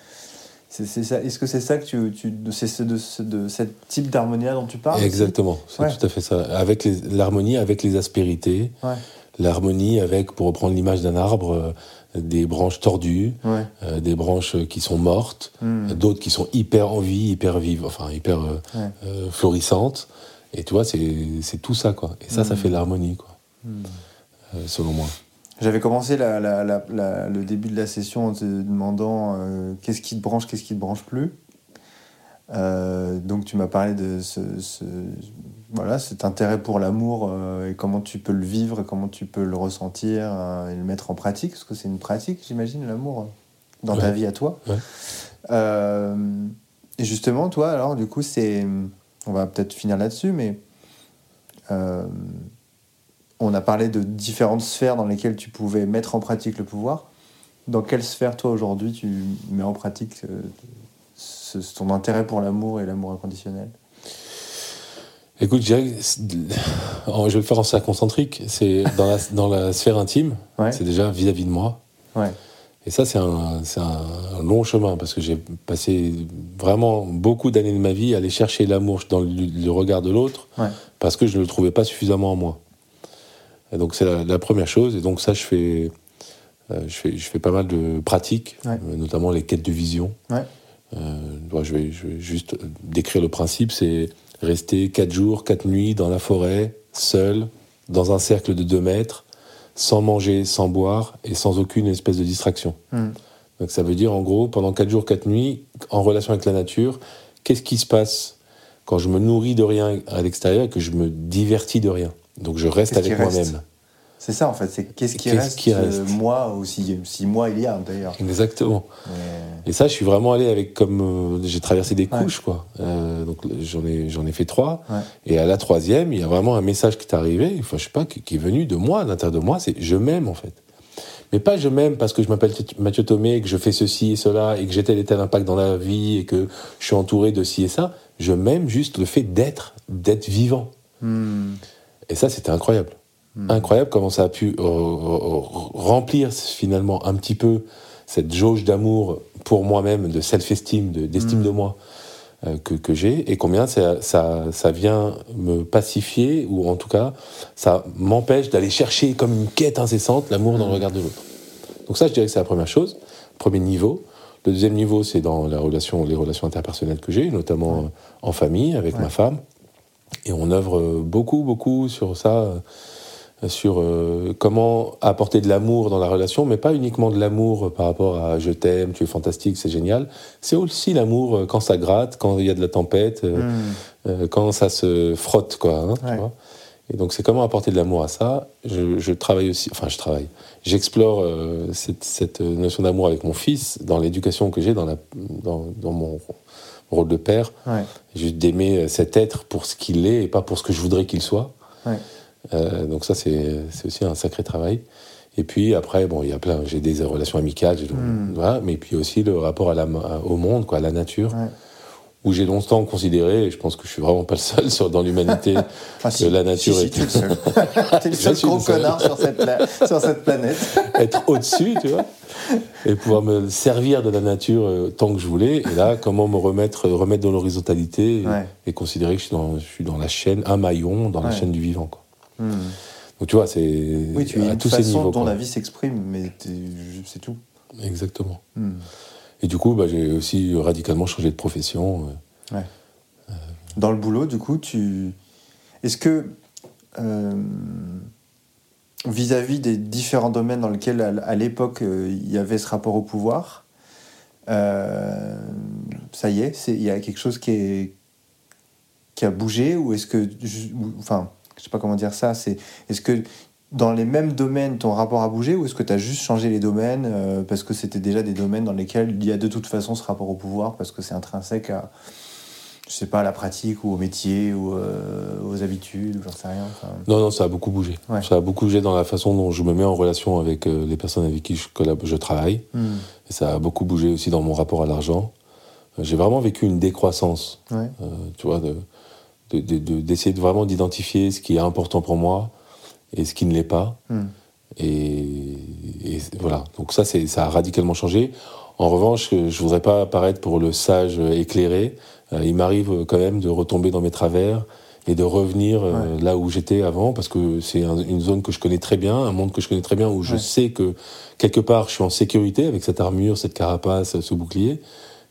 c'est c'est ça. Est-ce que c'est ça que tu. tu c'est ce, de, ce- de ce type d'harmonie-là dont tu parles? Exactement, c'est Ouais. tout à fait ça. Avec l'harmonie avec les aspérités, Ouais. l'harmonie avec, pour reprendre l'image d'un arbre, euh, des branches tordues, Ouais. euh, des branches qui sont mortes, Hmm. d'autres qui sont hyper en vie, hyper vives, enfin hyper euh, euh, florissantes. Et tu vois, c'est c'est tout ça, quoi. Et ça, ça Hmm. fait l'harmonie, quoi, Hmm. euh, selon moi. J'avais commencé la- la- la- la- le début de la session en te demandant euh, qu'est-ce qui te branche, qu'est-ce qui te branche plus. Euh, donc tu m'as parlé de ce, ce- voilà, cet intérêt pour l'amour euh, et comment tu peux le vivre et comment tu peux le ressentir euh, et le mettre en pratique, parce que c'est une pratique, j'imagine, l'amour, dans ta vie à toi. Ouais. Euh, et justement, toi, alors, du coup, c'est. On va peut-être finir là-dessus, mais. euh, on a parlé de différentes sphères dans lesquelles tu pouvais mettre en pratique le pouvoir. dans quelle sphère, toi, aujourd'hui, tu mets en pratique euh, ce- ton intérêt pour l'amour et l'amour inconditionnel? Écoute, je dirais, que c'est- je vais le faire en cercle concentrique. C'est dans la, dans la sphère intime, Ouais. c'est déjà vis-à-vis de moi. Ouais. Et ça, c'est un, long chemin parce que j'ai passé vraiment beaucoup d'années de ma vie à aller chercher l'amour dans le, le regard de l'autre Ouais. parce que je ne le trouvais pas suffisamment en moi. Et donc, c'est la, la première chose. Et donc, ça, je fais, euh, je fais, je fais pas mal de pratiques, Ouais. euh, notamment les quêtes de vision. Ouais. Euh, je, vais, je vais juste décrire le principe c'est rester 4 jours, 4 nuits dans la forêt, seul, dans un cercle de 2 mètres, sans manger, sans boire et sans aucune espèce de distraction. Hmm. Donc ça veut dire en gros, pendant 4 jours, 4 nuits, en relation avec la nature, qu'est-ce qui se passe quand je me nourris de rien à l'extérieur et que je me divertis de rien? Donc je reste avec moi-même. C'est ça, en fait. C'est qu'est-ce qui Qu'est-ce reste, qui euh, reste moi, ou si, moi il y a, d'ailleurs. Exactement. Mais- Et ça, je suis vraiment allé avec comme euh, j'ai traversé des Ouais. couches, quoi. Euh, donc j'en ai j'en ai fait trois. Ouais. Et à la troisième, il y a vraiment un message qui est arrivé, enfin je sais pas, qui, qui est venu de moi, à l'intérieur de moi, c'est je m'aime en fait. Mais pas je m'aime parce que je m'appelle Mathieu Thomé, que je fais ceci et cela, et que j'ai tel et tel impact dans la vie, et que je suis entouré de ci et ça. Je m'aime juste le fait d'être, d'être vivant. Hmm. Et ça, c'était incroyable. Incroyable comment ça a pu euh, euh, remplir finalement un petit peu cette jauge d'amour pour moi-même, de self-esteem, de- d'estime Mm. de moi euh, que, que j'ai, et combien ça, ça, ça vient me pacifier, ou en tout cas, ça m'empêche d'aller chercher comme une quête incessante l'amour dans le regard de l'autre. Donc ça, je dirais que c'est la première chose, premier niveau. Le deuxième niveau, c'est dans la relation, les relations interpersonnelles que j'ai, notamment en famille, avec Ouais. ma femme. Et on œuvre beaucoup, beaucoup sur ça, sur euh, comment apporter de l'amour dans la relation, mais pas uniquement de l'amour par rapport à je t'aime, tu es fantastique, c'est génial. C'est aussi l'amour euh, quand ça gratte, quand il y a de la tempête, euh, Hmm. euh, quand ça se frotte, quoi. hein, tu Ouais. vois. Et donc, c'est comment apporter de l'amour à ça. Je, je travaille aussi, enfin, je travaille. J'explore euh, cette, cette notion d'amour avec mon fils dans l'éducation que j'ai, dans, la- dans, dans mon rôle de père. Ouais. Juste d'aimer cet être pour ce qu'il est et pas pour ce que je voudrais qu'il soit. Ouais. Euh, donc, ça, c'est aussi un sacré travail. Et puis après, bon, il y a plein, j'ai des relations amicales, Mm. voilà, mais puis aussi le rapport à la, au monde, quoi, à la nature, Ouais. où j'ai longtemps considéré, et je pense que je suis vraiment pas le seul sur, dans l'humanité, <laughs> Ah, que la nature si, si, est t'es le seul. <laughs> <laughs> Le seul gros le seul. connard sur cette, pla- sur cette planète. être au-dessus, tu vois, et pouvoir me servir de la nature euh, tant que je voulais. Et là, comment me remettre, remettre dans l'horizontalité et, Ouais. et considérer que je suis, dans, je suis dans la chaîne, un maillon dans la chaîne du vivant. Quoi. Hmm. Donc tu vois, c'est Oui, tu à une tous ces façon niveaux. dont quoi. la vie s'exprime, mais c'est tout. Exactement. Hmm. Et du coup, bah, j'ai aussi radicalement changé de profession. euh. Dans le boulot, du coup, tu. Est-ce que. euh, Vis-à-vis des différents domaines dans lesquels, à l'époque, euh, il y avait ce rapport au pouvoir, euh, ça y est, il y a quelque chose qui, est, qui a bougé Ou est-ce que. Enfin, je sais pas comment dire ça, c'est. Est-ce que dans les mêmes domaines, ton rapport a bougé ou est-ce que tu as juste changé les domaines euh, parce que c'était déjà des domaines dans lesquels il y a de toute façon ce rapport au pouvoir parce que c'est intrinsèque à, je sais pas, à la pratique ou au métier ou euh, aux habitudes ou j'en sais rien. enfin. Non, non, ça a beaucoup bougé. Ouais. Ça a beaucoup bougé dans la façon dont je me mets en relation avec euh, les personnes avec qui je, travaille. Hmm. Et ça a beaucoup bougé aussi dans mon rapport à l'argent. J'ai vraiment vécu une décroissance, Ouais. tu vois, de- de- de- de- d'essayer de, vraiment d'identifier ce qui est important pour moi et ce qui ne l'est pas. Hmm. Et, et voilà. Donc ça, c'est, ça a radicalement changé. En revanche, euh, je voudrais pas apparaître pour le sage éclairé. Euh, il m'arrive euh, quand même de retomber dans mes travers et de revenir là où j'étais avant, parce que c'est un- une zone que je connais très bien, un monde que je connais très bien, où je Ouais. sais que quelque part je suis en sécurité avec cette armure, cette carapace, ce bouclier.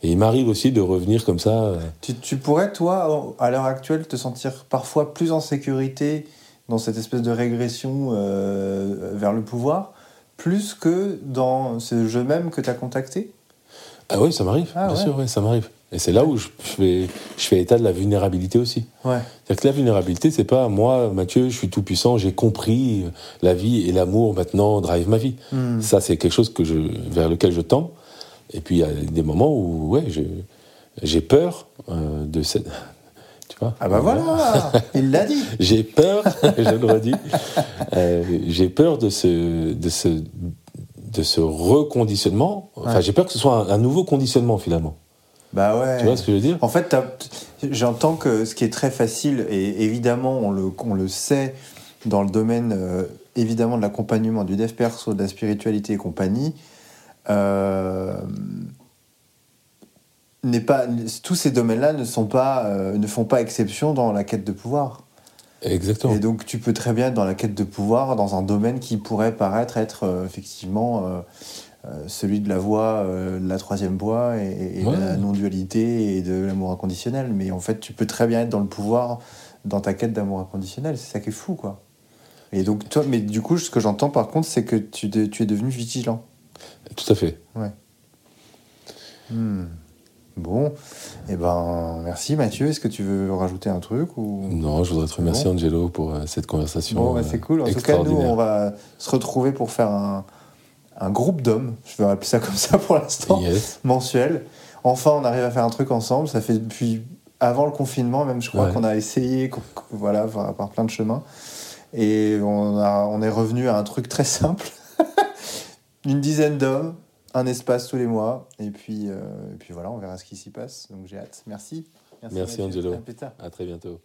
Et il m'arrive aussi de revenir comme ça. euh, Tu, tu pourrais, toi, à l'heure actuelle, te sentir parfois plus en sécurité dans cette espèce de régression euh, vers le pouvoir, plus que dans ce jeu même que tu as contacté? Ah oui, ça m'arrive, Ah bien ouais. sûr, ouais, ça m'arrive. Et c'est là où je fais, je fais état de la vulnérabilité aussi. Ouais. C'est-à-dire que la vulnérabilité, c'est pas moi, Mathieu, je suis tout puissant, j'ai compris euh, la vie et l'amour maintenant drive ma vie. Hmm. Ça, c'est quelque chose que je, vers lequel je tends. Et puis il y a des moments où, ouais, j'ai peur euh, de cette. <laughs> Tu vois Ah bah voilà, <laughs> il l'a dit. J'ai peur, <laughs> je le redis, euh, j'ai peur de ce, de ce, de ce reconditionnement. Enfin, Ouais. j'ai peur que ce soit un, un nouveau conditionnement finalement. Bah ouais. Tu vois ce que je veux dire? En fait, j'entends que ce qui est très facile, et évidemment, on le, on le sait dans le domaine euh, évidemment de l'accompagnement, du dev perso, de la spiritualité et compagnie, n'est pas, tous ces domaines-là ne, sont pas, euh, ne font pas exception dans la quête de pouvoir. Exactement. Et donc, tu peux très bien être dans la quête de pouvoir dans un domaine qui pourrait paraître être euh, effectivement euh, euh, celui de la voie, euh, de la troisième voie et, et de la non-dualité et de l'amour inconditionnel. Mais en fait, tu peux très bien être dans le pouvoir dans ta quête d'amour inconditionnel. C'est ça qui est fou, quoi. Et donc, toi, mais du coup, ce que j'entends par contre, c'est que tu, de- tu es devenu vigilant. Tout à fait. Hmm. Bon, et ben merci Mathieu. Est-ce que tu veux rajouter un truc ou? Non, je voudrais te remercier, Bon. Angelo, pour euh, cette conversation. Bon, bah, c'est cool. En tout cas, nous, on va se retrouver pour faire un, un groupe d'hommes. Je vais appeler ça comme ça pour l'instant. Yes. Mensuel. Enfin, on arrive à faire un truc ensemble. Ça fait depuis avant le confinement, même, je crois Ouais. qu'on a essayé, voilà, par, par plein de chemins. Et on, a, on est revenu à un truc très simple. Une dizaine d'hommes, un espace tous les mois. Et puis, euh, et puis voilà, on verra ce qui s'y passe. Donc j'ai hâte. Merci. Merci. Angelo. À plus tard. À très bientôt.